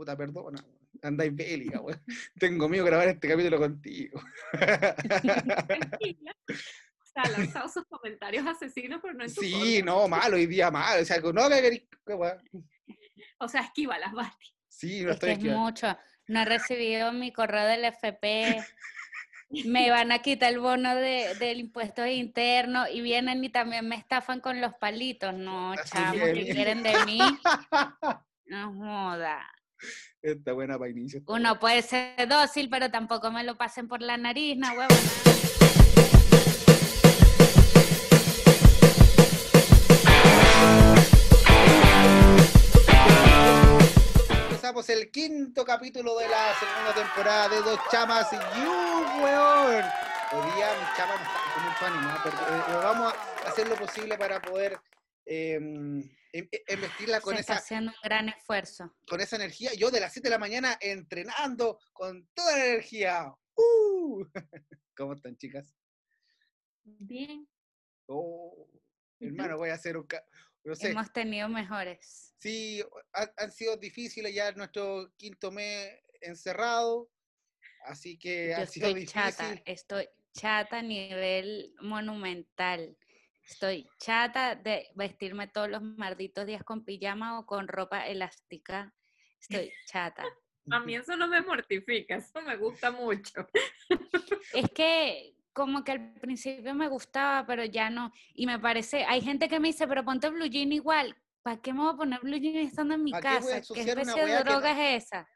puta, perdona, andáis bélica, weón. Tengo miedo de grabar este capítulo contigo. O sea, ha lanzado sus comentarios asesinos, pero no en tu Sí, no, malo, hoy día malo. O sea, no que querís. O sea, esquívalas, Basti. Sí, no Es que estoy es mucho. No he recibido mi correo del FP. Me van a quitar el bono de, del impuesto interno y vienen y también me estafan con los palitos. No, chamo, ¿qué quieren de mí? No joda. Está buena para inicio. Uno puede ser dócil, pero tampoco me lo pasen por la nariz, no huevo. Empezamos el quinto capítulo de la segunda temporada de Dos Chamas y You, weón. Hoy día mis chamas no están con mucho ánimo, pero eh, eh, vamos a hacer lo posible para poder eh, em- em- investirla con Se está esa, haciendo un gran esfuerzo. con esa energía. Yo de las 7 de la mañana entrenando con toda la energía. ¡Uh! ¿Cómo están, chicas? Bien. Oh, hermano, voy a hacer un... No sé, Hemos tenido mejores. sí, ha- han sido difíciles ya nuestro quinto mes encerrado, así que Yo ha sido estoy chata, estoy chata a nivel monumental. Estoy chata de vestirme todos los malditos días con pijama o con ropa elástica. Estoy chata. A mí eso no me mortifica, eso me gusta mucho. Es que como que al principio me gustaba, pero ya no. Y me parece, hay gente que me dice, pero ponte blue jean igual. ¿Para qué me voy a poner blue jean estando en mi ¿Pa' qué voy a casa? ¿Qué especie de no- droga es esa?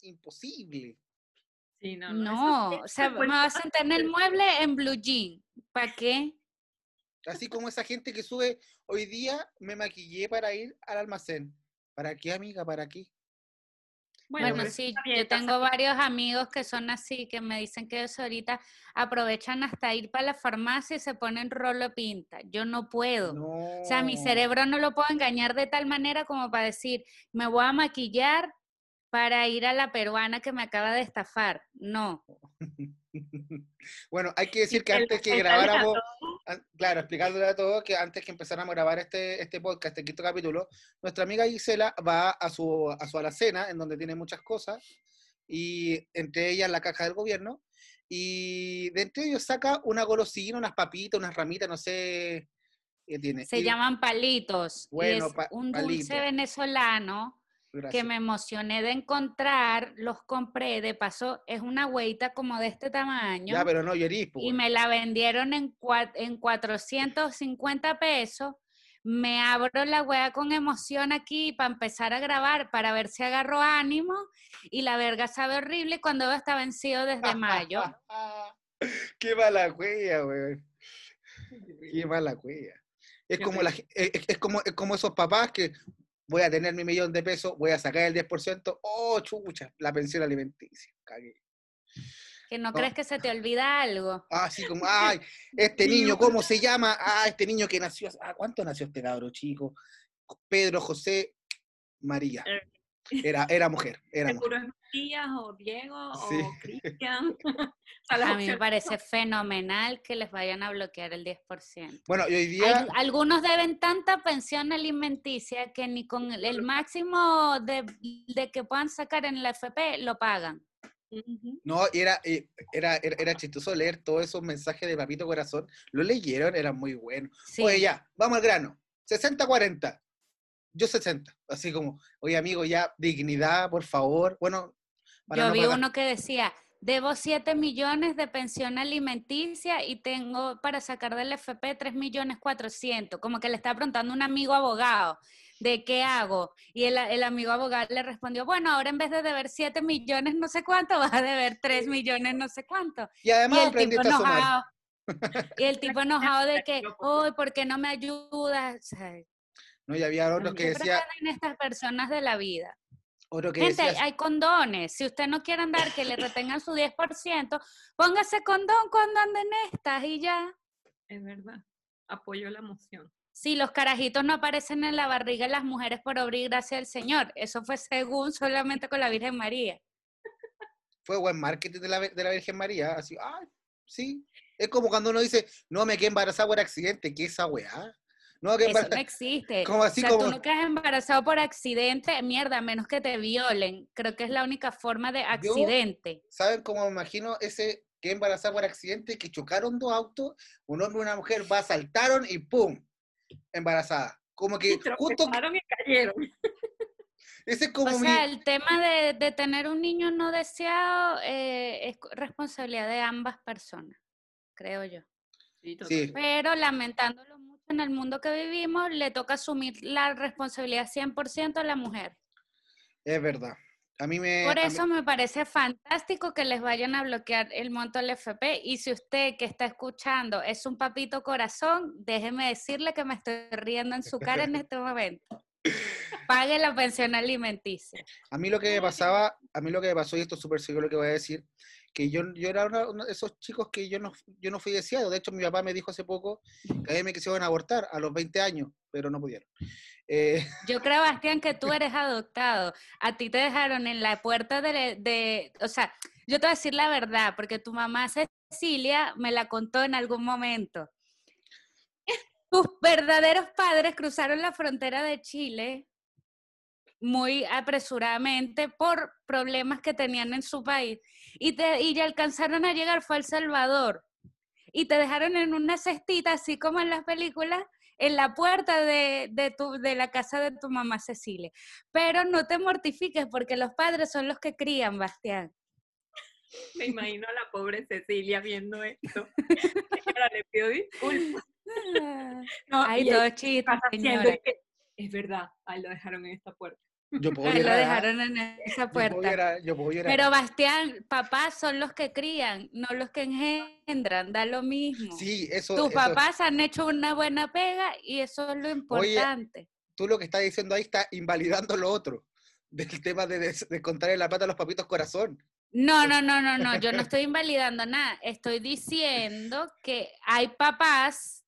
Imposible. Sí, no, o sea, me vas a sentar en el mueble en blue jean. ¿Para qué? Así como esa gente que sube, hoy día me maquillé para ir al almacén. ¿Para qué, amiga? ¿Para qué? Bueno, sí, yo tengo varios amigos que son así, que me dicen que ellos ahorita aprovechan hasta ir para la farmacia y se ponen rolo pinta. Yo no puedo. No. O sea, mi cerebro no lo puedo engañar de tal manera como para decir, me voy a maquillar para ir a la peruana que me acaba de estafar. No. bueno, hay que decir que El- antes que grabáramos, an- claro, explicándole a todos que antes que empezáramos a grabar este, este podcast, este quinto capítulo, nuestra amiga Gisela va a su, a su alacena, en donde tiene muchas cosas, y entre ellas la caja del gobierno, y de entre ellos saca una golosina, unas papitas, unas ramitas, no sé qué tiene. Se Y- llaman palitos. Bueno, y es pa- un palito. dulce venezolano que me emocioné de encontrar. Los compré. De paso, es una hueita como de este tamaño. Ya, pero no llorís, pues, y me la vendieron en, en 450 pesos. Me abro la wea con emoción aquí para empezar a grabar, para ver si agarro ánimo. Y la verga sabe horrible cuando está vencido desde mayo. Qué mala cuella, weón. Qué mala cuella. Es como, la, es como, es como esos papás que voy a tener mi millón de pesos, voy a sacar el 10%, oh, chucha, la pensión alimenticia. Cagué. Que no, No. crees que se te olvida algo. Así como, ay, este niño, ¿cómo se llama? Ah, este niño que nació, ah, ¿cuánto nació este cabro chico? Pedro José María. Eh. Era, era mujer, era mujer. Matías o Diego Sí. o Cristian. O sea, las A mí me parece fenomenal que les vayan a bloquear el 10%. Bueno, y hoy día, Al- algunos deben tanta pensión alimenticia que ni con el- el máximo de, de que puedan sacar en la FP lo pagan. No, y era, eh, era, era, era chistoso leer todos esos mensajes de Papito Corazón. Lo leyeron, eran muy buenos. Sí. Oye, ya, vamos al grano. 60-40. Yo 60. Así como, oye, amigo, ya, dignidad, por favor. Bueno, para Yo no vi pagar- uno que decía, debo 7 millones de pensión alimenticia y tengo para sacar del FP 3 millones 400. Como que le estaba preguntando a un amigo abogado, ¿de qué hago? Y el, el amigo abogado le respondió, bueno, ahora en vez de deber 7 millones no sé cuánto, vas a deber 3 millones no sé cuánto. Y Y además el tipo a sumar. enojado. Y el tipo enojado de que, uy, ¿por qué no me ayudas? O sea, No, y había otro que ¿qué decía, pretenden estas personas de la vida? Otro que Gente, hay condones. Si usted no quiere andar, que le retengan su 10%, póngase condón cuando anden estas y ya. Es verdad. Apoyo la moción. Si los carajitos no aparecen en la barriga de las mujeres por obra y gracia del Señor. Eso fue según solamente con la Virgen María. fue buen marketing de la, de la Virgen María. Así, ay, sí. Es como cuando uno dice, no me quedé embarazada por accidente. ¿Qué es esa weá? No, que Eso no existe. como así o sea, como- tú no quedas embarazado por accidente, mierda, a menos que te violen. Creo que es la única forma de accidente. ¿Saben cómo me imagino ese que embarazada por accidente, que chocaron dos autos, un hombre y una mujer va, saltaron y ¡pum! Embarazada. Como que Y justo, y cayeron. ese es como o mi... sea, el tema de, de tener un niño no deseado eh, es responsabilidad de ambas personas, creo yo. Sí, Sí. Pero lamentándolo en el mundo que vivimos, le toca asumir la responsabilidad 100% a la mujer. Es verdad. A mí me... Por mí- eso me parece fantástico que les vayan a bloquear el monto del FP. Y si usted que está escuchando es un papito corazón, déjeme decirle que me estoy riendo en su cara en este momento. Pague la pensión alimenticia. A mí lo que me pasaba, a mí lo que me pasó, y esto es súper seguro lo que voy a decir, que yo, yo era uno de esos chicos que yo no, yo no fui deseado. De hecho, mi papá me dijo hace poco que a mí me quisieron abortar a los 20 años, pero no pudieron. Eh, Yo creo, Bastián, que tú eres adoptado. A ti te dejaron en la puerta de, de- o sea, yo te voy a decir la verdad, porque tu mamá Cecilia me la contó en algún momento. Tus verdaderos padres cruzaron la frontera de Chile muy apresuradamente por problemas que tenían en su país y, te, y ya alcanzaron a llegar fue a El Salvador y te dejaron en una cestita, así como en las películas, en la puerta de, de, tu, de la casa de tu mamá Cecilia. Pero no te mortifiques porque los padres son los que crían, Bastián. Me imagino a la pobre Cecilia viendo esto. Señora, le pido disculpas. No, Ay, y todo ella chiste, pasa haciendo señora. que, es verdad, ahí lo dejaron en esta puerta. yo puedo Ahí lo llorar, dejaron en esa Yo puedo puerta. llorar, yo puedo llorar. Pero Bastián, papás son los que crían, no los que engendran, da lo mismo. Sí, eso, Tus eso- papás han hecho una buena pega y eso es lo importante. tú lo que estás diciendo ahí está invalidando lo otro, del tema de, des- de contarle la plata a los papitos corazón. No, no, no, no, no, yo no estoy invalidando nada. Estoy diciendo que hay papás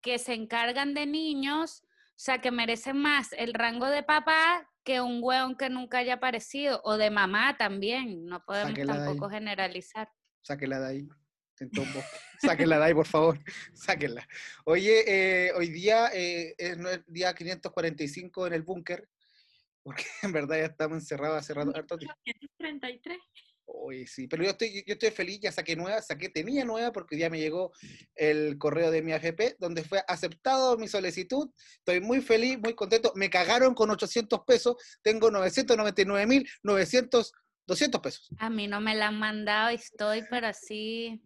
que se encargan de niños, sea, que merecen más el rango de papá que un hueón que nunca haya aparecido, o de mamá también. No podemos Sáquela de ahí. tampoco generalizar. Sáquenla de ahí. tentó un bosque. Sáquenla de ahí, por favor. Sáquenla. Oye, eh, hoy día eh, es nue- día 545 en el búnker, porque en verdad ya estamos encerrados hace rato. harto tiempo. 133. Oye, sí, pero yo estoy, yo estoy feliz, ya saqué nueva, saqué, tenía nueva porque día me llegó el correo de mi AFP donde fue aceptado mi solicitud. Estoy muy feliz, muy contento. Me cagaron con 800 pesos, tengo 999 mil 900, 200 pesos. A mí no me la han mandado y estoy, pero así.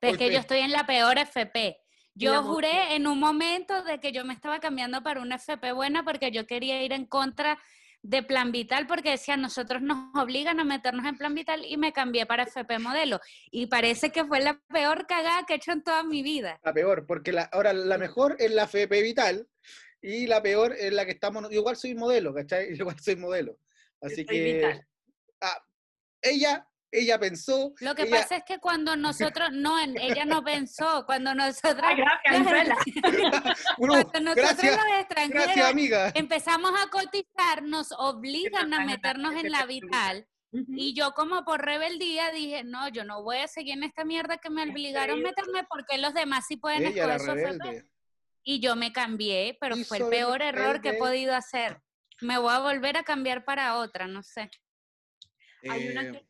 Es que yo estoy en la peor FP. Yo juré en un momento de que yo me estaba cambiando para una FP buena porque yo quería ir en contra de Plan Vital porque decían nosotros nos obligan a meternos en Plan Vital y me cambié para FP Modelo. Y parece que fue la peor cagada que he hecho en toda mi vida. La peor, porque la, ahora la mejor es la FP Vital y la peor es la que estamos. yo Igual soy modelo, ¿cachai? Yo Igual soy modelo. Así que. Ah, ella, ella pensó. Lo que ella- pasa es que cuando nosotros, no, ella no pensó, cuando nosotros, Ay, gracias. Bueno, cuando nosotros gracias, los gracias, extranjeros amiga. empezamos a cotizar, nos obligan a meternos en la Vital. Y yo como por rebeldía dije, no, yo no voy a seguir en esta mierda que me obligaron a meterme porque los demás sí pueden Ella escoger su. Y yo me cambié, pero Y fue el peor error que he podido hacer. Me voy a volver a cambiar para otra, no sé. Hay una Eh, que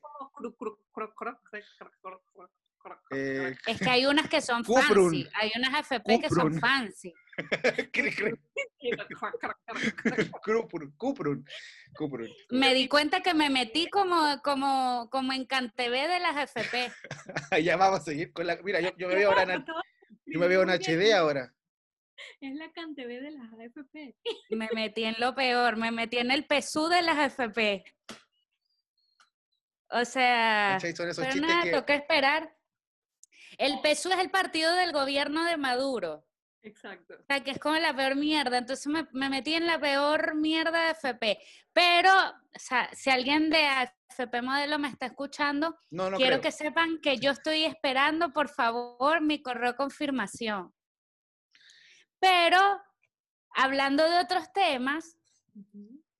es que hay unas que son fancy, hay unas FP que son fancy. Me di cuenta que me metí como, como, como en Cantebé de las FP. ya vamos a seguir con la. Mira, yo, yo me veo ahora en, yo me veo en HD ahora. Es la Cantebé de las AFP. Me metí en lo peor, me metí en el PSU de las AFP. O sea, pero nada, que. toca esperar. El PSU es el partido del gobierno de Maduro. Exacto. O sea, que es como la peor mierda. Entonces me, me metí en la peor mierda de FP. Pero, o sea, si alguien de FP Modelo me está escuchando, No, no quiero creo. que sepan que yo estoy esperando, por favor, mi correo de confirmación. Pero, hablando de otros temas.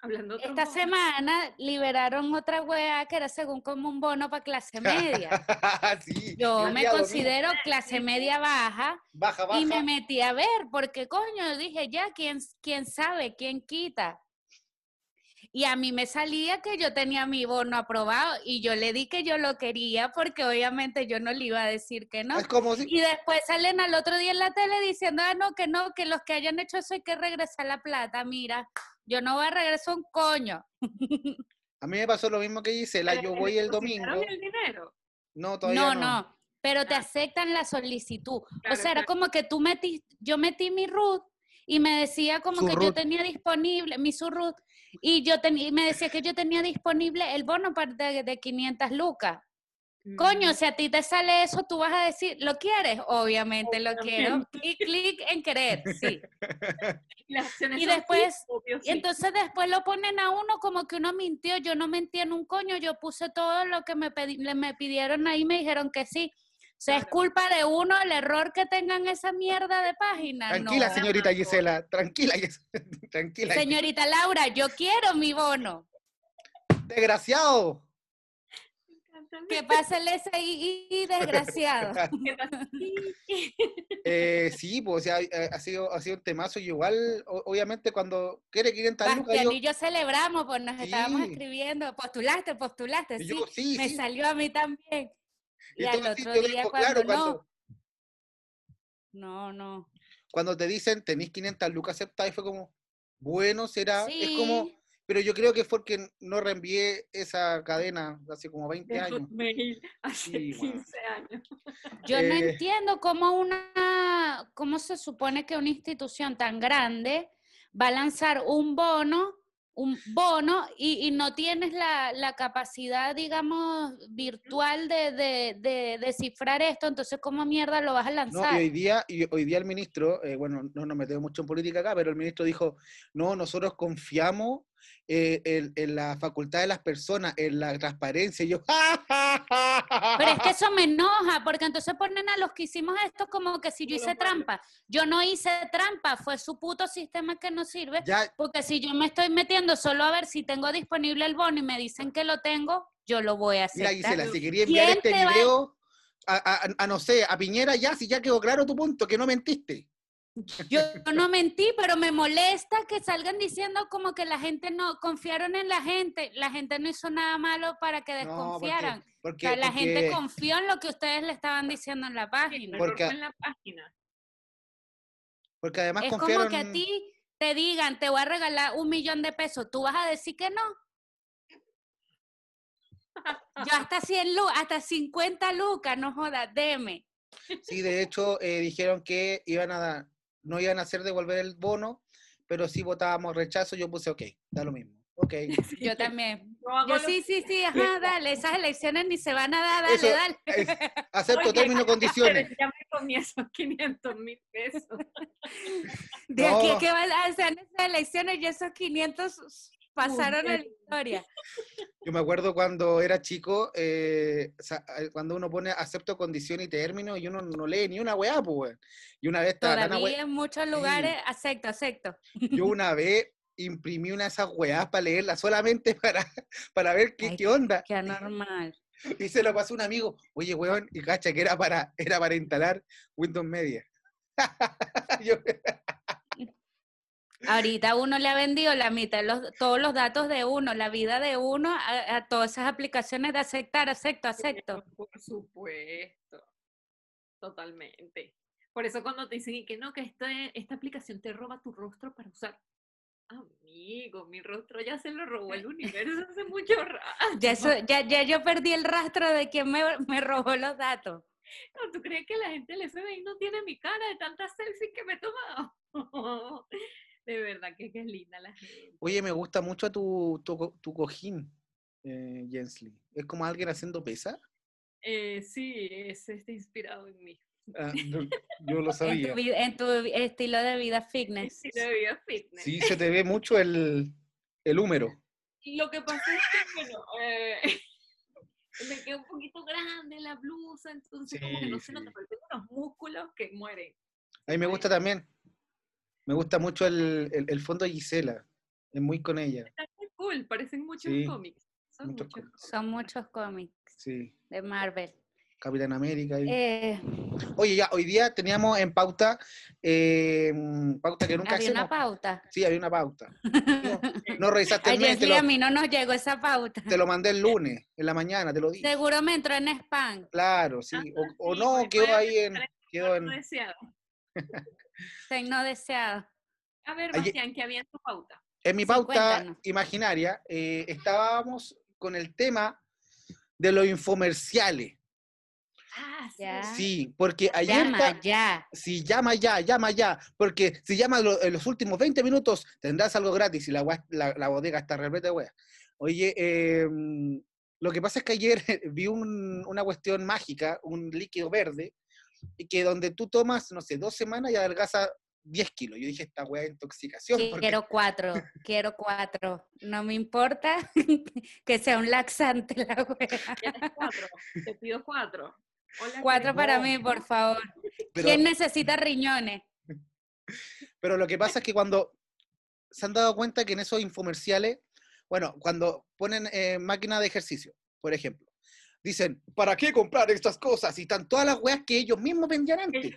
Hablando Esta semana liberaron otra weá que era según como un bono para clase media. sí, Yo me domingo. considero clase media baja Baja, baja. y me metí a ver, porque coño, dije ya, ¿quién, quién sabe, quién quita? Y a mí me salía que yo tenía mi bono aprobado y yo le di que yo lo quería porque obviamente yo no le iba a decir que no. Es como si... Y después salen al otro día en la tele diciendo, ah, no, que no, que los que hayan hecho eso hay que regresar la plata. Mira, yo no voy a regresar un coño. A mí me pasó lo mismo que Gisela. Yo voy el domingo. el dinero. No, todavía No, no. no, pero te Ah. aceptan la solicitud. Claro, o sea, era claro. como que tú metí, yo metí mi root y me decía como Su que yo tenía disponible, mi su root, y yo tenía, y me decía que yo tenía disponible el bono para de, de 500 lucas. Coño, Mm, si a ti te sale eso, tú vas a decir, ¿lo quieres? Obviamente lo quiero. Obviamente. Clic, en querer, sí. y y sí, después- Y entonces después lo ponen a uno como que uno mintió. Yo no mentí en un coño, yo puse todo lo que me, pedi- le- me pidieron ahí, me dijeron que sí. O sea, es culpa de uno el error que tengan esa mierda de página. Tranquila, No. señorita Amor. Gisela. Tranquila, tranquila. Señorita Laura, yo quiero mi bono. Desgraciado. Que pase el SI desgraciado. ¿Qué pasa? Eh, sí, pues o sea, eh, ha sido, ha sido un temazo. Y igual, obviamente, cuando quiere 500 lucas, Bastián yo, y yo celebramos, pues nos estábamos Sí. escribiendo. Postulaste, postulaste, sí. yo sí, me sí. salió a mí también. Y, al todo sí, otro día digo, cuando claro, no, cuando, no, no. cuando te dicen tenéis 500 lucas aceptadas, fue como, bueno, será. Es como, pero yo creo que fue porque no reenvié esa cadena hace como 20 de años. Hotmail hace Sí, bueno. 15 años. Yo no Eh, entiendo cómo una, cómo se supone que una institución tan grande va a lanzar un bono, un bono y, y no tienes la, la capacidad, digamos, virtual de, de, de descifrar esto, entonces ¿cómo mierda lo vas a No, lanzar? y hoy día, y hoy día el ministro, eh, bueno, no nos metemos mucho en política acá, pero el ministro dijo, no, nosotros confiamos eh, en, en la facultad de las personas, en la transparencia. Y yo, Pero es que eso me enoja, porque entonces ponen a los que hicimos esto como que si yo hice trampa. Yo no hice trampa, fue su puto sistema que no sirve. ya, Porque si yo me estoy metiendo solo a ver si tengo disponible el bono y me dicen que lo tengo, yo lo voy a mira aceptar. Gisela, si quería enviar ¿Quién este video a, a- a no sé, a Piñera, ya, si ya quedó claro tu punto, que no mentiste. Yo no mentí, pero me molesta que salgan diciendo como que la gente no confiaron en la gente. La gente no hizo nada malo para que No, porque, desconfiaran. o porque, sea, la gente porque- confió en lo que ustedes le estaban diciendo en la página. Porque- en la página. porque además Es confiaron... como que a ti te digan, te voy a regalar un millón de pesos, tú vas a decir que no. Yo hasta 100 lu- hasta 50 lucas, no jodas, deme. Sí, de hecho, eh, dijeron que iban a dar- no iban a hacer devolver el bono, pero si votábamos rechazo, yo puse ok, da lo mismo. Ok. Yo también. Yo sí, sí, sí, ajá, dale, esas elecciones ni se van a dar, dale, Eso- dale. es- acepto Oye, términos y condiciones. Pero ya me comí esos 500 mil pesos. De aquí a No. que van a hacer esas elecciones y esos 500 pasaron a la historia. Yo me acuerdo cuando era chico, eh, eh, cuando uno pone acepto condición y término y uno no lee ni una weá, pues, weón. Y una vez estaba Todavía en muchos lugares, acepto, acepto. yo una vez imprimí una de esas weás para leerla solamente para, para ver qué, Ay, qué onda. Qué anormal. Y se lo pasó a un amigo, oye, weón, y cacha que era para, era para instalar Windows Media. Yo- Ahorita uno le ha vendido la mitad, de los, todos los datos de uno, la vida de uno, a, a todas esas aplicaciones de aceptar, acepto, acepto. Por supuesto. Totalmente. Por eso cuando te dicen y que no, que este- esta aplicación te roba tu rostro para usar. Amigo, mi rostro ya se lo robó el universo hace mucho rato. Ya, eso, ya, ya yo perdí el rastro de quien me, me robó los datos. No, ¿Tú crees que la gente del FBI no tiene mi cara de tantas selfies que me he tomado? De verdad que, es linda la gente. Oye, me gusta mucho tu, tu, co- tu cojín, eh, Jensly. Es como alguien haciendo pesa. Eh, sí, es, está inspirado en mí. Ah, no, yo lo En sabía. tu, en tu estilo de vida fitness. Estilo de vida fitness. Sí, se te ve mucho el, el húmero. Lo que pasa es que, bueno, eh, me queda un poquito grande la blusa, entonces como que no Sí, se nota, pero tengo unos músculos que mueren. A mí me gusta también. Me gusta mucho el, el, el fondo de Gisela. Es muy con ella. Está full, parecen muchos Sí, cómics. Son muchos muchos. cómics. Son muchos cómics Sí, de Marvel. Capitán América. y- Eh, Oye, ya, hoy día teníamos en pauta, eh, pauta que nunca había hacemos. una pauta. Sí, había una pauta. No, no revisaste el te sí, a lo, mí no nos llegó esa pauta. te lo mandé el lunes, en la mañana, te lo dije. Seguro me entró en spam. Claro, sí. O, Ajá, o sí, no, quedó ahí en... Quedó en. Ten no deseado. A ver, Bastián, ¿qué había en tu pauta? En mi pauta cuéntanos. imaginaria eh, estábamos con el tema de los infomerciales. Ah, sí. Ya. Sí, porque ayer... Llama ya. Sí, llama ya, llama ya, porque si llamas lo- en los últimos 20 minutos tendrás algo gratis y la, gua- la, la bodega está repleta de weas. Oye, eh, lo que pasa es que ayer vi un- una cuestión mágica, un líquido verde, y que donde tú tomas, no sé, dos semanas y adelgaza 10 kilos. Yo dije, esta wea es intoxicación. porque- Quiero cuatro, quiero cuatro. No me importa que sea un laxante la wea. ¿Quieres cuatro? Te pido cuatro. Hola, Cuatro ¿quieres para mí, por favor. pero, ¿Quién necesita riñones? pero lo que pasa es que cuando se han dado cuenta que en esos infomerciales, bueno, cuando ponen eh, máquina de ejercicio, por ejemplo, dicen, ¿para qué comprar estas cosas? Y están todas las weas que ellos mismos vendían antes.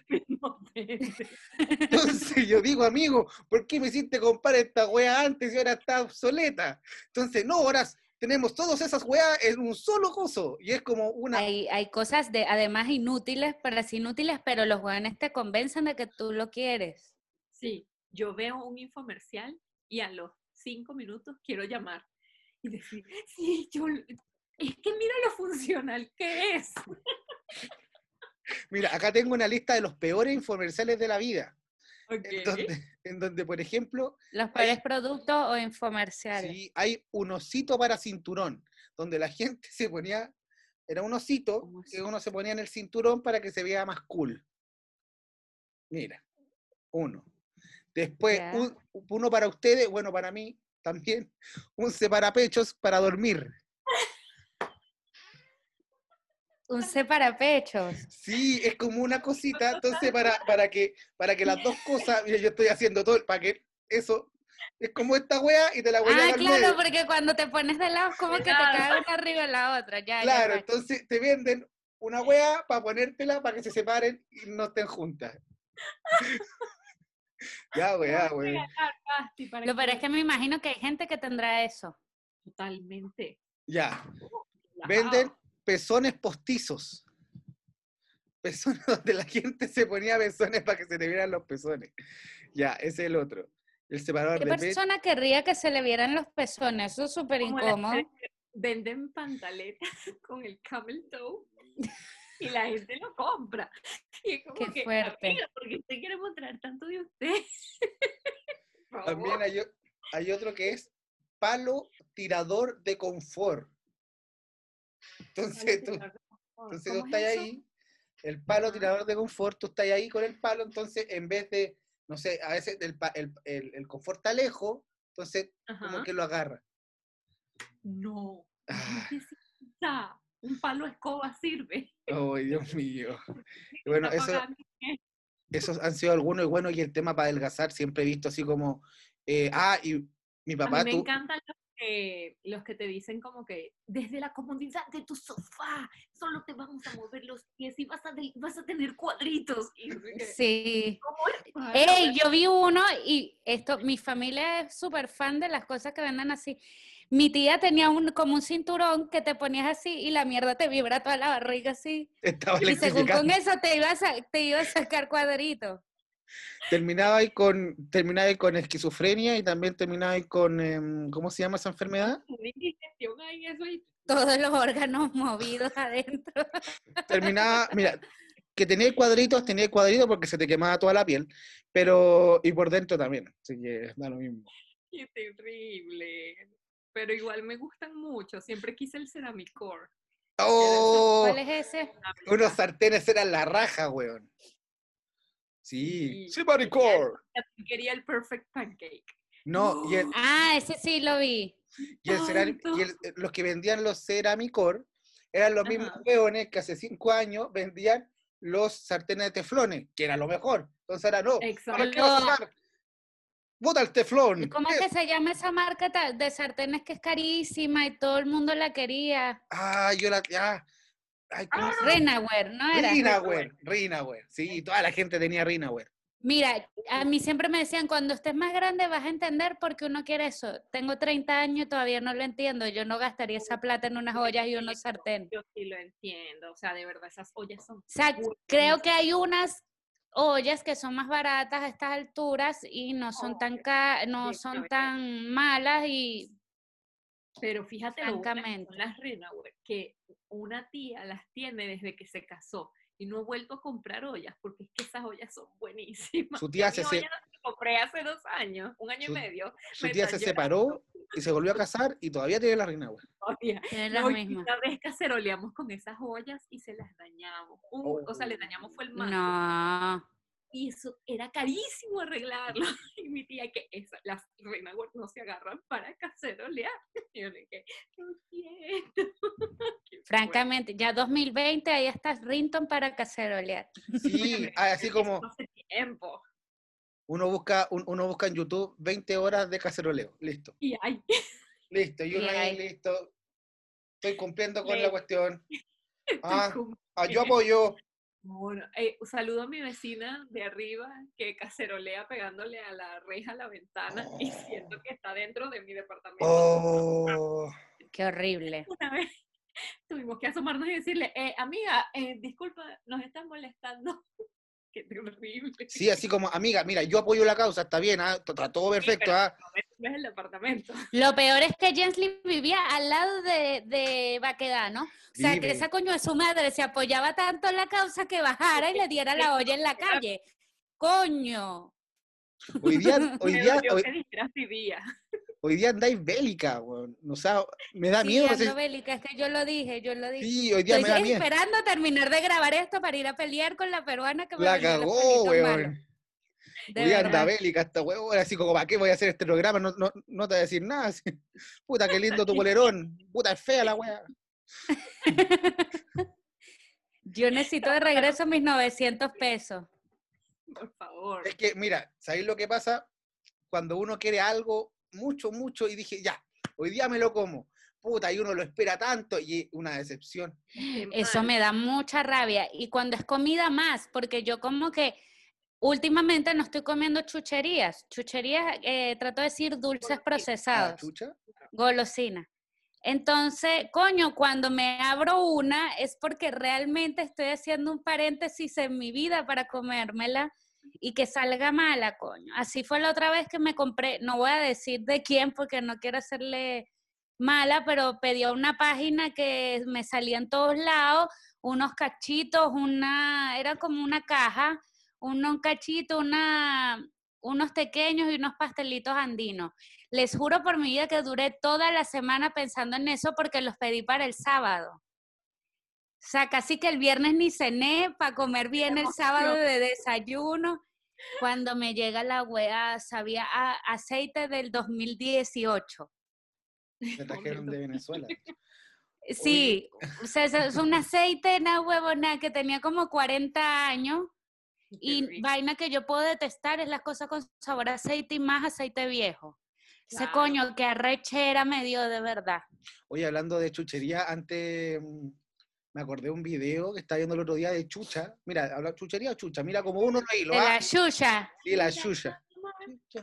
Entonces yo digo, amigo, ¿por qué me hiciste comprar esta wea antes y ahora está obsoleta? Entonces, no, ahora tenemos todas esas weas en un solo coso. Y es como una... Hay, hay cosas de, además inútiles, pero así inútiles, pero los jóvenes te convencen de que tú lo quieres. Sí, yo veo un infomercial y a los cinco minutos quiero llamar y decir, sí, yo, es que mira lo funcional que es. Mira, acá tengo una lista de los peores infomerciales de la vida. En donde, en donde, por ejemplo, Los peores productos o infomerciales. sí, hay un osito para cinturón, donde la gente se ponía, era un osito ¿Cómo que uno se ponía en el cinturón para que se vea más cool. Mira, uno. Después, un- uno para ustedes, bueno, para mí también, un separapechos para dormir. Un separapechos. Sí, es como una cosita, entonces para, para, que, para que las dos cosas, mira, yo estoy haciendo todo, para que eso, es como esta wea y te la voy a Ah, claro, medio. porque cuando te pones de lado, como que te cae una arriba de la otra. Ya, ya, Claro, cacho. entonces te venden una wea para ponértela para que se separen y no estén juntas. ya, wea, wea. para Lo peor es que- me imagino que hay gente que tendrá eso. Totalmente. Ya. relajado. Venden pezones postizos. Pezones donde la gente se ponía pezones para que se le vieran los pezones. Ya, ese es el otro. El separador ¿Qué de persona querría que se le vieran los pezones? Eso es súper incómodo. Venden pantaletas con el camel toe y la gente lo compra. Y es como Qué que, fuerte. porque usted quiere mostrar tanto de usted. También hay otro que es palo tirador de confort. Entonces tú, entonces tú ¿Cómo es estás ahí, el palo tirador de confort, tú estás ahí con el palo, entonces en vez de, no sé, a veces el, el, el- el confort está lejos, entonces como Ajá. que lo agarra. No. Ah. necesita. Un palo escoba sirve. Ay, Dios mío. Y bueno, eso, esos han sido algunos, y bueno, y el tema para adelgazar, siempre he visto así como, eh, ah, y mi A papá, mí me tú, encantan los que, los que te dicen como que desde la comodidad de tu sofá solo te vamos a mover los pies y vas a, de- vas a tener cuadritos. Y Sí. yo vi uno y esto, mi familia es súper fan de las cosas que venden así. Mi tía tenía un, como un cinturón que te ponías así y la mierda te vibra toda la barriga así. estaba Y según con eso te iba a, te iba a sacar cuadritos. Terminaba ahí con, terminaba ahí con esquizofrenia y también terminaba ahí con, em, ¿cómo se llama esa enfermedad? Todos los órganos movidos adentro. Terminaba, mira, que tenía cuadritos, tenía cuadritos porque se te quemaba toda la piel, pero, y por dentro también, así que da lo mismo. Qué terrible. Pero igual me gustan mucho. Siempre quise el Ceramicor. ¡Oh! ¿Cuál es ese? Unos sartenes eran la raja, weón. Sí. Sí. Sí, maricor. Quería el Perfect Pancake. No, y, el, Ah, ese sí lo vi. y, el y el- los que vendían los ceramicor eran los mismos Ajá. weones que hace cinco años vendían los sartenes de teflones, que era lo mejor. Entonces ahora no. ¿Para qué Exacto. vas a usar? bota el teflón. ¿Cómo es que se llama esa marca ta- de sartenes que es carísima y todo el mundo la quería? Ah, yo la. Ay. Renaware, ¿no era? Rinaware, Rinaware. Sí, toda la gente tenía Rinaware. Mira, a mí siempre me decían, cuando estés más grande vas a entender por qué uno quiere eso. Tengo 30 años y todavía no lo entiendo. Yo no gastaría esa plata en unas ollas y unos sartenes. Yo sí lo entiendo. O sea, de verdad, esas ollas son. O sea, creo que hay unas ollas que son más baratas a estas alturas y no son tan ca- no son tan malas y Pero fíjate lo son las Renauer, que una tía las tiene desde que se casó y no ha vuelto a comprar ollas porque es que esas ollas son buenísimas. Su tía se compré hace dos años, un año Su- y medio. Su me tía se separó y se volvió a casar y todavía tiene la Rinaware. todavía. mismas. una vez caceroleamos con esas ollas y se las dañamos. Uh, O sea, le dañamos fue el mango. No. Y eso era carísimo arreglarlo. Y mi tía que esa, las Renauer no se agarran para cacerolear. Y yo le dije, lo siento. Qué Francamente, ya 2020, ahí estás Rinton para cacerolear. Sí, ah, así como hace tiempo. uno busca, un- uno busca en YouTube 20 horas de caceroleo. Listo. Y hay Listo. Y uno ahí, listo. Estoy cumpliendo con la cuestión. Ah, ah, yo apoyo. Bueno, eh, un saludo a mi vecina de arriba que cacerolea pegándole a la reja a la ventana y siento que está dentro de mi departamento. Oh. Qué horrible. Una vez tuvimos que asomarnos y decirle, eh, amiga, eh, disculpa, nos están molestando. Qué terrible. Sí, así como, amiga, mira, yo apoyo la causa, está bien, ah, está todo perfecto, pero- ah. No es el departamento. Lo peor es que Jensly vivía al lado de, de Baquedano. O sea, que esa coño de su madre se apoyaba tanto en la causa que bajara y le diera la olla en la calle. Coño. Hoy día, hoy día, hoy, que dijeras vivía. Hoy día andáis bélica, weón. O sea, me da Sí, miedo. ando ese- bélica, es que yo lo dije, yo lo dije. Sí, hoy día me da Estoy miedo. esperando terminar de grabar esto para ir a pelear con la peruana que me La cagó, weón. Hoy día anda bélica esta weón, así como, ¿para qué voy a hacer este programa? No, no, no te voy a decir nada. así. Puta, qué lindo tu polerón. Puta, es fea la weá. Yo necesito de regreso mis 900 pesos. Por favor. Es que, mira, ¿sabéis lo que pasa? Cuando uno quiere algo mucho, mucho, y dije, ya, hoy día me lo como. Puta, y uno lo espera tanto, y una decepción. Eso me da mucha rabia. Y cuando es comida más, porque yo como que últimamente no estoy comiendo chucherías. Chucherías, eh, trato de decir dulces procesados, chucha. golosina. Entonces, coño, cuando me abro una es porque realmente estoy haciendo un paréntesis en mi vida para comérmela y que salga mala, coño. Así fue la otra vez que me compré, no voy a decir de quién porque no quiero hacerle mala, pero pedí una página que me salía en todos lados, unos cachitos, una, era como una caja, un cachito, una, unos pequeños y unos pastelitos andinos. Les juro por mi vida que duré toda la semana pensando en eso porque los pedí para el sábado. O sea, casi que el viernes ni cené para comer bien el sábado de desayuno. Cuando me llega la wea, sabía a aceite del 2018. Me trajeron de Venezuela. Sí, o sea, es un aceite, una huevona que tenía como 40 años y vaina que yo puedo detestar es las cosas con sabor a aceite y más aceite viejo. Ese Claro. coño, que arrechera me dio de verdad. Oye, hablando de chuchería, antes mm, me acordé de un video que estaba viendo el otro día de chucha. Mira, habla chuchería o chucha. Mira como uno lo hilo. De la Xuxa. Sí, la chucha.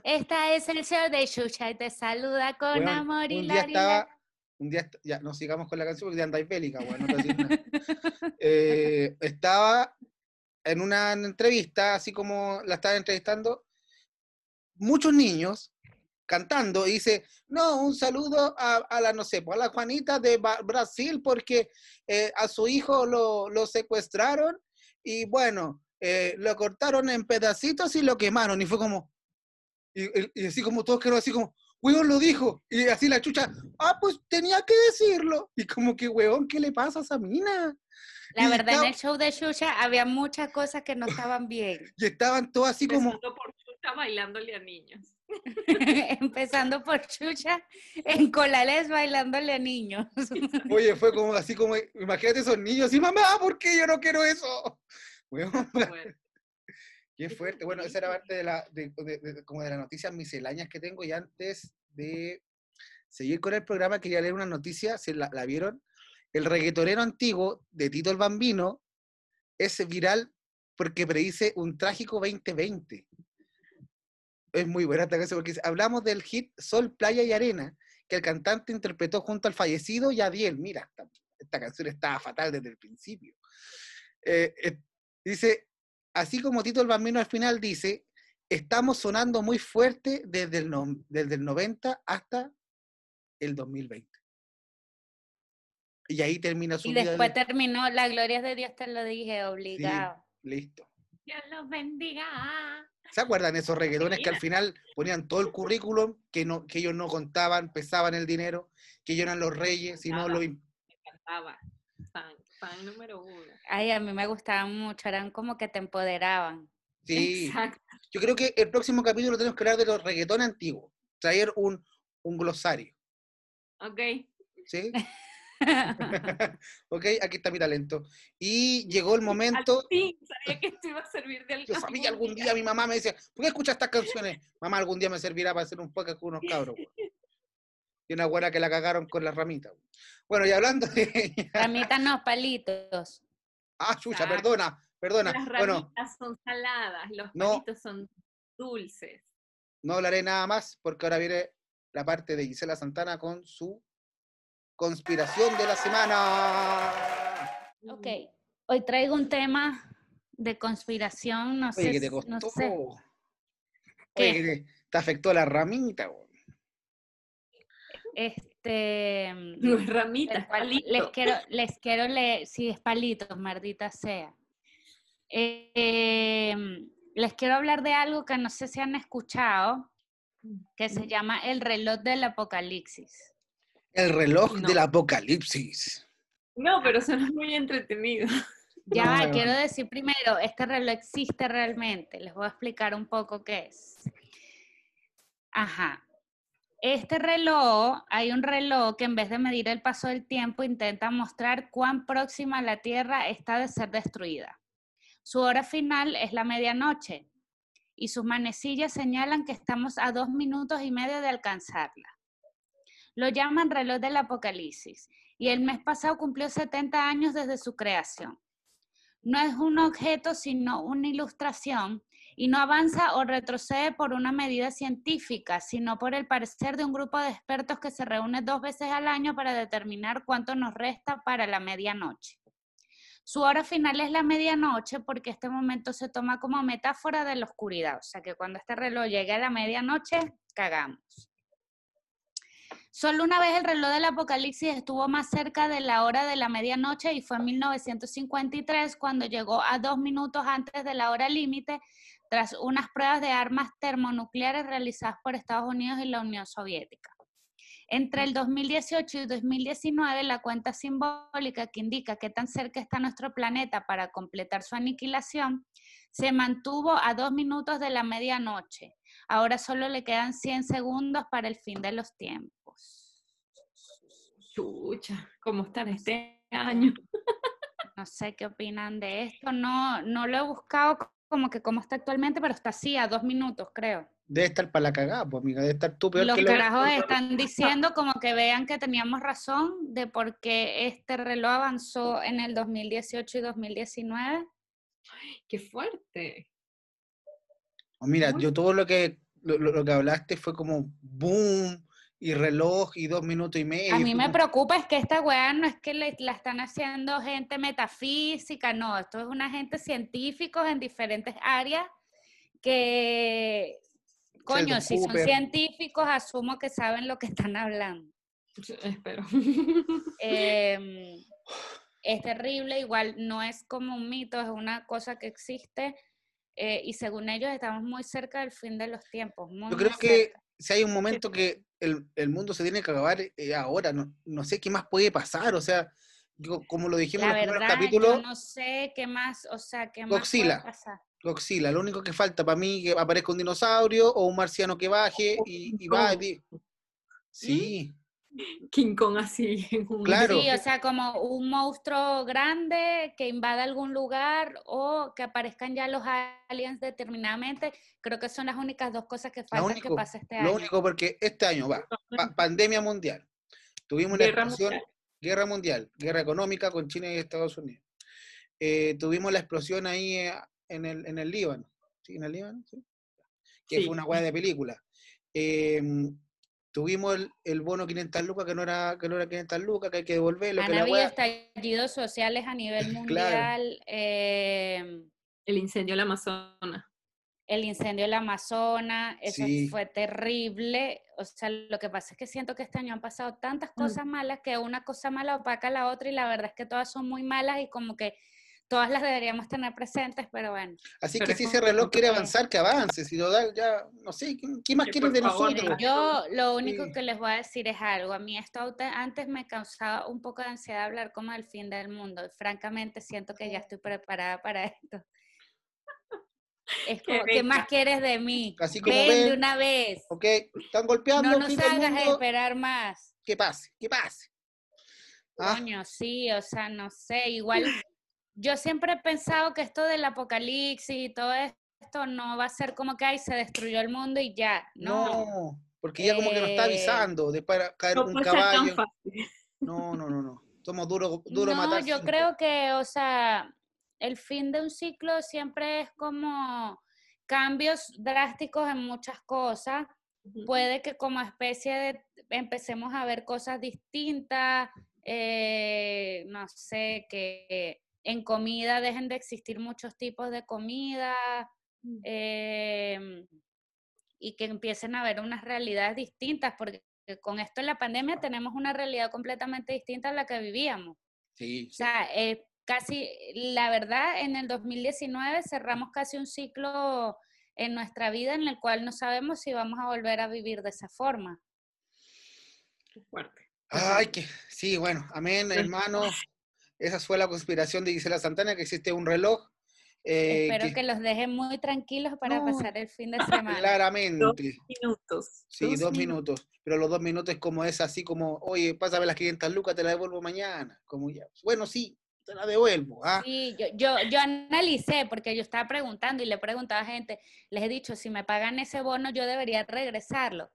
Esta es el show de Xuxa y te saluda con amor y un día la estaba, un día, ya, no sigamos con la canción porque ya andáis bélica, weón, no. Eh, estaba en una entrevista, así como la estaba entrevistando, muchos niños cantando y dice, no, un saludo a, a la, no sé, pues, a la Juanita de Ba- Brasil porque eh, a su hijo lo, lo secuestraron y bueno, eh, lo cortaron en pedacitos y lo quemaron y fue como, y, y- y así como todos quedaron así como, weón lo dijo, y así la chucha, ah, pues tenía que decirlo, y como que, weón, ¿qué le pasa a esa mina? La Y verdad, en estaba- el show de Xuxa había muchas cosas que no estaban bien. Y estaban todos así como, por chucha bailándole a niños. Empezando por Xuxa en Colales bailándole a niños. oye, fue como así como, imagínate esos niños, y mamá, ¿por qué yo no quiero eso? Bueno, Qué fuerte. Bueno, esa era parte de la, de, de- de- como de las noticias misceláneas que tengo. Y antes de seguir con el programa, quería leer una noticia, si la, la vieron. El reggaetonero antiguo de Tito el Bambino es viral porque predice un trágico 2020. Es muy buena esta canción porque hablamos del hit Sol, Playa y Arena, que el cantante interpretó junto al fallecido Yadiel. Mira, esta, esta canción estaba fatal desde el principio. Eh, eh, dice, así como Tito el Bambino al final dice, estamos sonando muy fuerte desde el, no- desde el 90 hasta el 2020. Y ahí termina su Y después de- terminó, la gloria de Dios te lo dije, obligado. Listo. Dios los bendiga. ¿Se acuerdan esos reggaetones que al final ponían todo el currículum, que, no, que ellos no contaban, pesaban el dinero, que ellos eran los reyes, sino Nada. lo... Me encantaba. Fan, fan número uno. Ay, a mí me gustaban mucho, eran como que te empoderaban. Sí, Exacto. yo creo que el próximo capítulo tenemos que hablar de los reggaetones antiguos, traer un, un glosario, Ok. ¿sí? ok, aquí está mi talento. Y llegó el momento, fin, sabía que esto iba a servir de algo. yo sabía algún día, mi mamá me decía, ¿por qué escuchas estas canciones? Mamá, algún día me servirá para hacer un podcast con unos cabros. weón". Y una buena que la cagaron con la ramita. weón. Bueno, y hablando de... Ramitas no, palitos. Ah, chucha, Exacto. perdona, perdona. Las Bueno, ramitas son saladas, los No. palitos son dulces. no hablaré nada más porque ahora viene la parte de Gisela Santana con su conspiración de la semana. Ok, hoy traigo un tema de conspiración, no Oye, sé, que te costó. no sé. Oye, te, te afectó la ramita. Este, No es ramita, es palito. les quiero, les quiero leer, si es palitos, maldita sea. Eh, em, les quiero hablar de algo que no sé si han escuchado, que se llama el reloj del apocalipsis. El reloj No. del apocalipsis. No, pero suena muy entretenido. Ya, No, quiero decir primero, este reloj existe realmente. Les voy a explicar un poco qué es. Ajá. Este reloj, hay un reloj que en vez de medir el paso del tiempo intenta mostrar cuán próxima la Tierra está de ser destruida. Su hora final es la medianoche y sus manecillas señalan que estamos a dos minutos y medio de alcanzarla. Lo llaman reloj del apocalipsis y el mes pasado cumplió 70 años desde su creación. No es un objeto, sino una ilustración y no avanza o retrocede por una medida científica, sino por el parecer de un grupo de expertos que se reúne dos veces al año para determinar cuánto nos resta para la medianoche. Su hora final es la medianoche porque este momento se toma como metáfora de la oscuridad, o sea que cuando este reloj llegue a la medianoche, cagamos. Solo una vez el reloj del apocalipsis estuvo más cerca de la hora de la medianoche y fue en 1953 cuando llegó a dos minutos antes de la hora límite tras unas pruebas de armas termonucleares realizadas por Estados Unidos y la Unión Soviética. Entre el 2018 y 2019, la cuenta simbólica que indica qué tan cerca está nuestro planeta para completar su aniquilación se mantuvo a dos minutos de la medianoche. Ahora solo le quedan 100 segundos para el fin de los tiempos. Chucha, ¿cómo estará este año? No sé qué opinan de esto. No, no lo he buscado como que cómo está actualmente, pero está así, a dos minutos, creo. Debe estar para la cagada, pues amiga, debe estar tú peor Los que lo- carajos están diciendo como que vean que teníamos razón de por qué este reloj avanzó en el 2018 y 2019. Qué fuerte. Mira, yo todo lo que lo, lo- que hablaste fue como boom y reloj y dos minutos y medio. A mí me preocupa es que esta weá no es que le- la están haciendo gente metafísica, no, esto es una gente científicos en diferentes áreas que, coño, si son científicos, asumo que saben lo que están hablando. Espero. Em, es terrible, igual no es como un mito, es una cosa que existe eh, y según ellos estamos muy cerca del fin de los tiempos. Muy, Yo muy creo que cerca. si hay un momento que el, el mundo se tiene que acabar eh, ahora, no, no sé qué más puede pasar, o sea, como lo dijimos La en los verdad, capítulos, yo no sé qué más, o sea, qué más Godzilla. puede pasar. Godzilla, lo único que falta para mí que aparezca un dinosaurio o un marciano que baje y, y va. Kong. di- Sí, King Kong así. en un- Claro. Sí, o sea, como un monstruo grande que invada algún lugar o que aparezcan ya los aliens determinadamente. Creo que son las únicas dos cosas que faltan que pase este Lo año. único porque este año va, pa- pandemia mundial. Tuvimos una Guerra explosión, mundial. guerra mundial, guerra económica con China y Estados Unidos. Eh, tuvimos la explosión ahí eh, en el, en el Líbano. ¿Sí? ¿En el Líbano? Sí. Que Sí. fue una hueá de película. Eh, tuvimos el, el bono 500 lucas, que no era, que no era 500 lucas, que hay que devolverlo. Han que la habido estallidos sociales a nivel Claro. mundial. eh, El incendio del Amazonas. el incendio del Amazonas, eso Sí. fue terrible. O sea, lo que pasa es que siento que este año han pasado tantas Mm. cosas malas que una cosa mala opaca a la otra y la verdad es que todas son muy malas y como que todas las deberíamos tener presentes, pero bueno. Así Pero que si ese reloj quiere avanzar, que avance. Si lo da, ya, no sé, ¿qué, más quieren de favor, nosotros? Yo lo único Sí. que les voy a decir es algo. A mí esto antes me causaba un poco de ansiedad hablar como del fin del mundo. Francamente, siento que ya estoy preparada para esto. Es Que como, ¿qué más quieres de mí? Así como Ven de una vez. Ok, están golpeando, No nos hagas esperar más. que pase, que pase. Ah, Coño, sí, o sea, no sé, igual yo siempre he pensado que esto del apocalipsis y todo esto no va a ser como que ay, se destruyó el mundo y ya. No, no, porque ya como que nos está Eh, avisando de para caer No un caballo. No, no, no, no. Somos duro, duro no, matar. yo cinco. creo que, o sea, el fin de un ciclo siempre es como cambios drásticos en muchas cosas. Puede que como especie de empecemos a ver cosas distintas, eh, no sé, que en comida dejen de existir muchos tipos de comida Mm. em, y que empiecen a haber unas realidades distintas, porque con esto en la pandemia tenemos una realidad completamente distinta a la que vivíamos. Sí, O sea, eh, casi, la verdad, en el 2019 cerramos casi un ciclo en nuestra vida en el cual no sabemos si vamos a volver a vivir de esa forma. Qué fuerte. Ay, que sí, bueno, amén, hermano. Esa fue la conspiración de Gisela Santana, que existe un reloj. eh, Espero que- que los dejen muy tranquilos para No, pasar el fin de semana. claramente. Minutos. Sí, dos minutos. Pero los dos minutos es como es así como, oye, pásame las 500 lucas, te la devuelvo mañana. Como ya, bueno, sí, te la devuelvo. Ah, Sí, yo, yo, yo analicé porque yo estaba preguntando y le preguntaba a gente, les he dicho, si me pagan ese bono, yo debería regresarlo.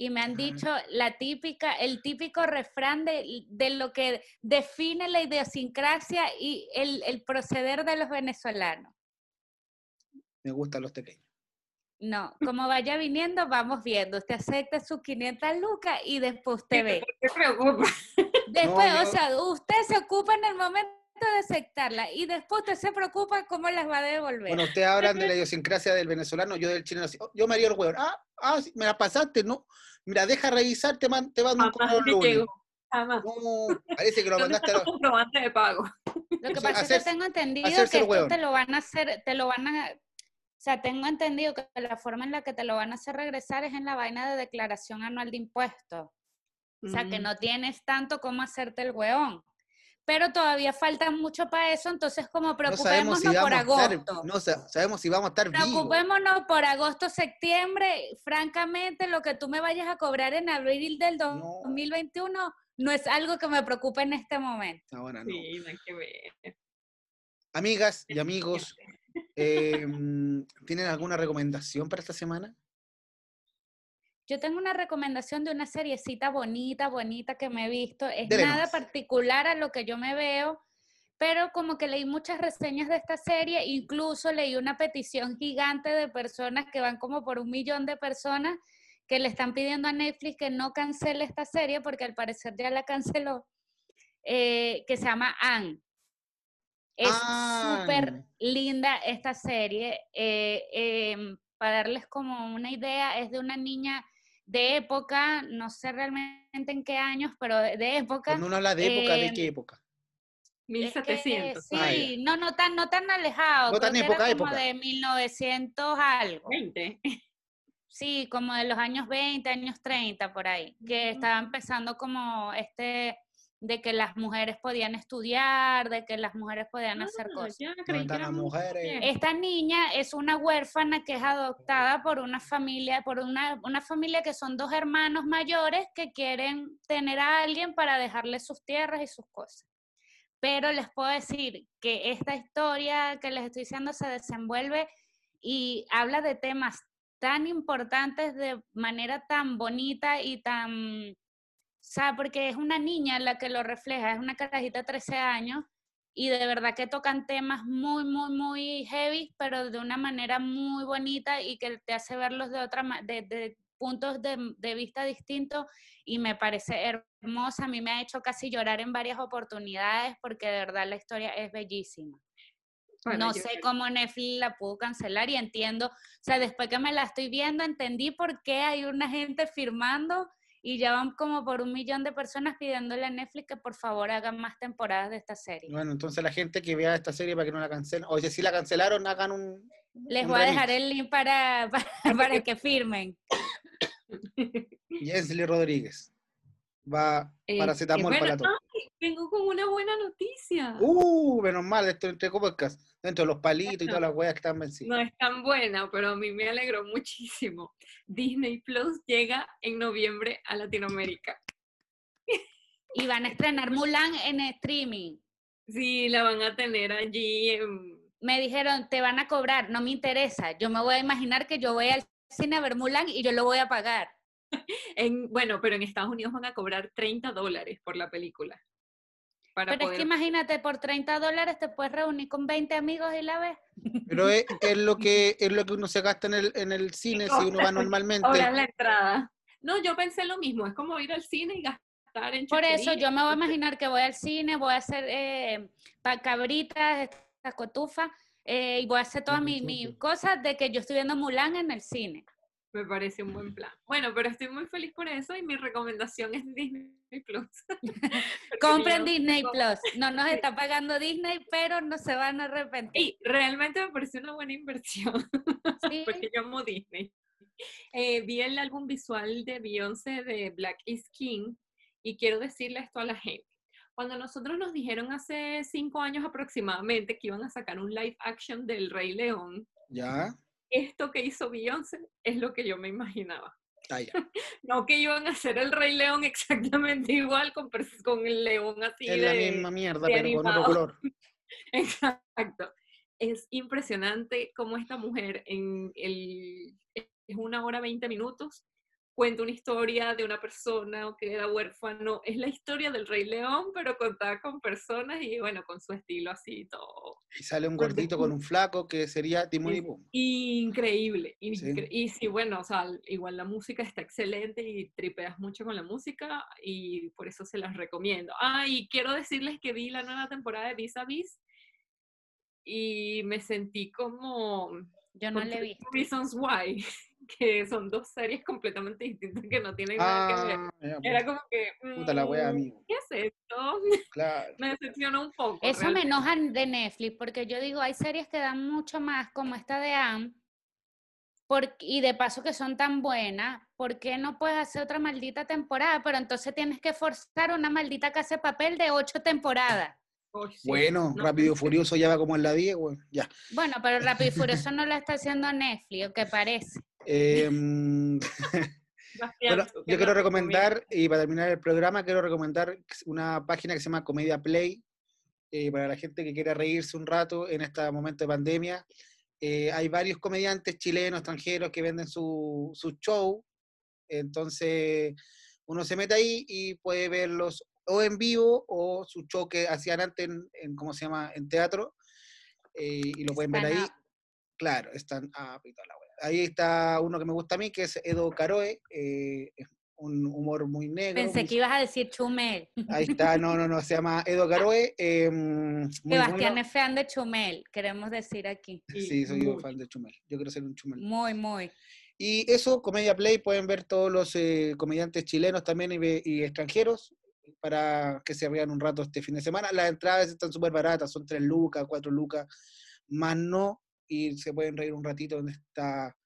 Y me han dicho la típica, el típico refrán de, de lo que define la idiosincrasia y el, el proceder de los venezolanos. me gustan los pequeños. No, como vaya viniendo, vamos viendo. Usted acepta sus 500 lucas y después usted ve. ¿Qué preocupa? Después, yo- o sea, usted se ocupa en el momento de aceptarla y después usted se preocupa cómo las va a devolver. Bueno, ustedes hablan de la idiosincrasia del venezolano, yo del chileno. así, "Oh, Yo me haría el huevo. Ah, ah, sí, me la pasaste, ¿no? Mira, deja revisar, te, man- te mando un correo lunes. Jamás. No, parece que lo ¿Dónde mandaste a comprobante de pago? Lo que pasa es que tengo entendido que esto hueón. te lo van a hacer, te lo van a, o sea, tengo entendido que la forma en la que te lo van a hacer regresar es en la vaina de declaración anual de impuestos. O sea, que Mm. no tienes tanto como hacerte el hueón. Pero todavía falta mucho para eso, entonces como No preocupémonos si por estar, agosto. no sa- sabemos si vamos a estar vivos. Preocupémonos por agosto, septiembre. Francamente, lo que tú me vayas a cobrar en abril del No. 2021 no es algo que me preocupe en este momento. Ahora no. Sí, no hay que ver. Amigas y amigos, eh, ¿tienen alguna recomendación para esta semana? Yo tengo una recomendación de una seriecita bonita, bonita que me he visto. Es nada particular a lo que yo me veo, pero como que leí muchas reseñas de esta serie, incluso leí una petición gigante de personas que van como por un millón de personas que le están pidiendo a Netflix que no cancele esta serie porque al parecer ya la canceló, eh, que se llama Anne. Es súper linda esta serie. eh, em, para darles como una idea, es de una niña de época, no sé realmente en qué años, pero de, de época. Cuando uno habla de época, ¿de em, qué época? es que, 1700. sí, Ah, no, no tan, no tan alejado. No creo tan que época, era como época. de 1900 algo. 20. Sí, como de los años 20, años 30, por ahí, que estaba empezando como este, de que las mujeres podían estudiar, de que las mujeres podían hacer Ah, cosas. Esta niña es una huérfana que es adoptada por una familia, por una, una familia que son dos hermanos mayores que quieren tener a alguien para dejarle sus tierras y sus cosas. Pero les puedo decir que esta historia que les estoy diciendo se desenvuelve y habla de temas tan importantes de manera tan bonita y tan, sea, porque es una niña la que lo refleja, es una carajita de 13 años y de verdad que tocan temas muy, muy, muy heavy, pero de una manera muy bonita y que te hace verlos de otra de, de puntos de, de vista distintos y me parece hermosa. A mí me ha hecho casi llorar en varias oportunidades porque de verdad la historia es bellísima. Bueno, no sé cómo Netflix la pudo cancelar y entiendo, o sea, después que me la estoy viendo, entendí por qué hay una gente firmando y ya van como por un millón de personas pidiéndole a Netflix que por favor haga más temporadas de esta serie. Bueno, entonces la gente que vea esta serie para que no la cancelen. O si la cancelaron, hagan un. Les un voy a dejar el link para, para, para que firmen. Jensly Rodríguez. Va Eh, eh, para la bueno, ay, vengo con una buena noticia. Uh, menos mal, esto entre podcast. Dentro de los palitos y todas las weas que están vencidas. No es tan buena, pero a mí me alegró muchísimo. Disney Plus llega en noviembre a Latinoamérica. Y van a estrenar Mulan en streaming. Sí, la van a tener allí en... Me dijeron, te van a cobrar, no me interesa. Yo me voy a imaginar que yo voy al cine a ver Mulan y yo lo voy a pagar. en- bueno, pero en Estados Unidos van a cobrar 30 dólares por la película. Para Pero es que imagínate, por 30 dólares te puedes reunir con 20 amigos y la ves. Pero es, es lo que es lo que uno se gasta en el, en el cine si uno va normalmente. cobrar la entrada. No, yo pensé lo mismo, es como ir al cine y gastar en Por eso yo me voy a imaginar que voy al cine, voy a hacer eh, pa- cabritas, esta cotufa, eh, y voy a hacer todas mis mis cosas de que yo estoy viendo Mulan en el cine. Me parece un buen plan. Bueno, pero estoy muy feliz por eso y mi recomendación es Disney Plus. Compren Disney Plus. No nos está pagando Disney, pero no se van a arrepentir. Y realmente me pareció una buena inversión, Sí, porque yo amo Disney. Eh, vi el álbum visual de Beyoncé de Black is King y quiero decirle esto a la gente. Cuando nosotros nos dijeron hace cinco años aproximadamente que iban a sacar un live action del Rey León, Ya. Esto que hizo Beyoncé es lo que yo me imaginaba. Ah. No que iban a hacer el Rey León exactamente igual con, con el león así Es la de... misma mierda, pero con otro animado. color. Exacto. Es impresionante cómo esta mujer en el, es una hora 20 minutos cuenta una historia de una persona que era huérfano. Es la historia del Rey León, pero contada con personas y bueno, con su estilo así todo. Y sale un gordito con un flaco que sería Timón y Es Pum. Increíble. Sí. incre- Y sí, bueno, o sea, igual la música está excelente y tripeas mucho con la música y por eso se las recomiendo. Ah, y quiero decirles que vi la nueva temporada de Vis a Vis y me sentí como yo no le he 30 visto. Reasons Why, que son dos series completamente distintas que no tienen nada que ver. Ah, Era pues, como que, puta la wea, mm, amigo. ¿qué es esto? Claro. Me decepcionó un poco. Eso me enoja de Netflix, porque yo digo, hay series que dan mucho más, como esta de Anne, por- y de paso que son tan buenas, ¿por qué no puedes hacer otra maldita temporada? Pero entonces tienes que forzar una maldita casa de papel de ocho temporadas. Sí. Bueno, No, Rápido y Furioso ya va como en la 10, weón. Ya. Bueno, pero Rápido y Furioso no lo está haciendo Netflix, o que parece. Em, Bastián, Bueno, ¿tú qué yo quiero recomendar, y para terminar el programa, quiero recomendar una página que se llama Comedia Play, eh, para la gente que quiera reírse un rato en este momento de pandemia. Eh, hay varios comediantes chilenos, extranjeros, que venden su, su show, entonces uno se mete ahí y puede verlos o en vivo o su show que hacían antes en, en, ¿cómo se llama?, en teatro, eh, y lo pueden ver ahí. Claro, están up y toda la wea. Ahí está uno que me gusta a mí, que es Edo Caroe, eh, un humor muy negro. Pensé muy- que ibas a decir Chumel. Ahí está, no, no, no, se llama Edo Caroe. eh, muy Sebastián bueno. es fan de Chumel, queremos decir aquí. Sí, soy yo fan de Chumel. Yo quiero ser un Chumel. Muy, muy. Y eso, Comedia Play, pueden ver todos los eh, comediantes chilenos también y extranjeros para que se rían un rato este fin de semana. Las entradas están súper baratas, son 3 lucas, 4 lucas, más no, y se pueden reír un ratito donde está.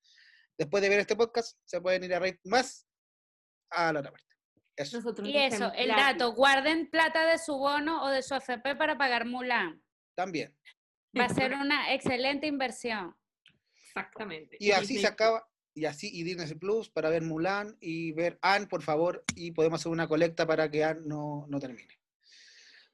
Después de ver este podcast, se pueden ir a reír más a la otra parte. Eso. Y eso, el dato, guarden plata de su bono o de su FP para pagar Mulan. También. Va a ser una excelente inversión. Exactamente. Y así se acaba, y así, y Disney Plus para ver Mulan y ver Anne, por favor, y podemos hacer una colecta para que Anne no, no termine.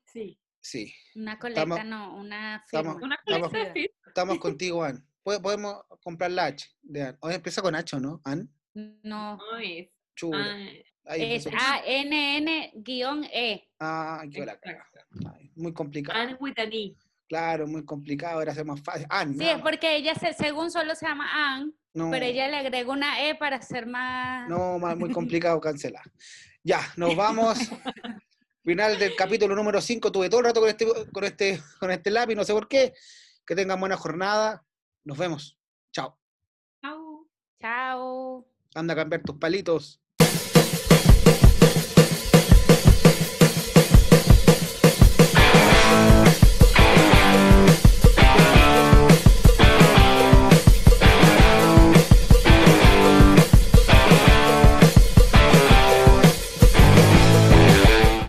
Sí. Sí, Una colecta, Estamos- no, una estamos- firma. Una Estamos- colecta de fit. estamos contigo, Anne. Pode- Podemos comprar la H de. Hoy empieza con H, ¿no? Anne. No, No es. Ahí es. ANN-E. Ah, qué la caga. Ay, Muy complicado. Anne with an E. Claro, muy complicado. Ahora hace más fácil. Anne, Sí, es porque ella, se- según solo se llama Ann, No, pero ella le agrega una E para ser más... no, más- muy complicado cancelar. Ya, nos vamos. Final del capítulo número 5. Tuve todo el rato con este, con este, con este lápiz, no sé por qué. Que tengan buena jornada. Nos vemos. Chao. Chau. Chao. Anda a cambiar tus palitos.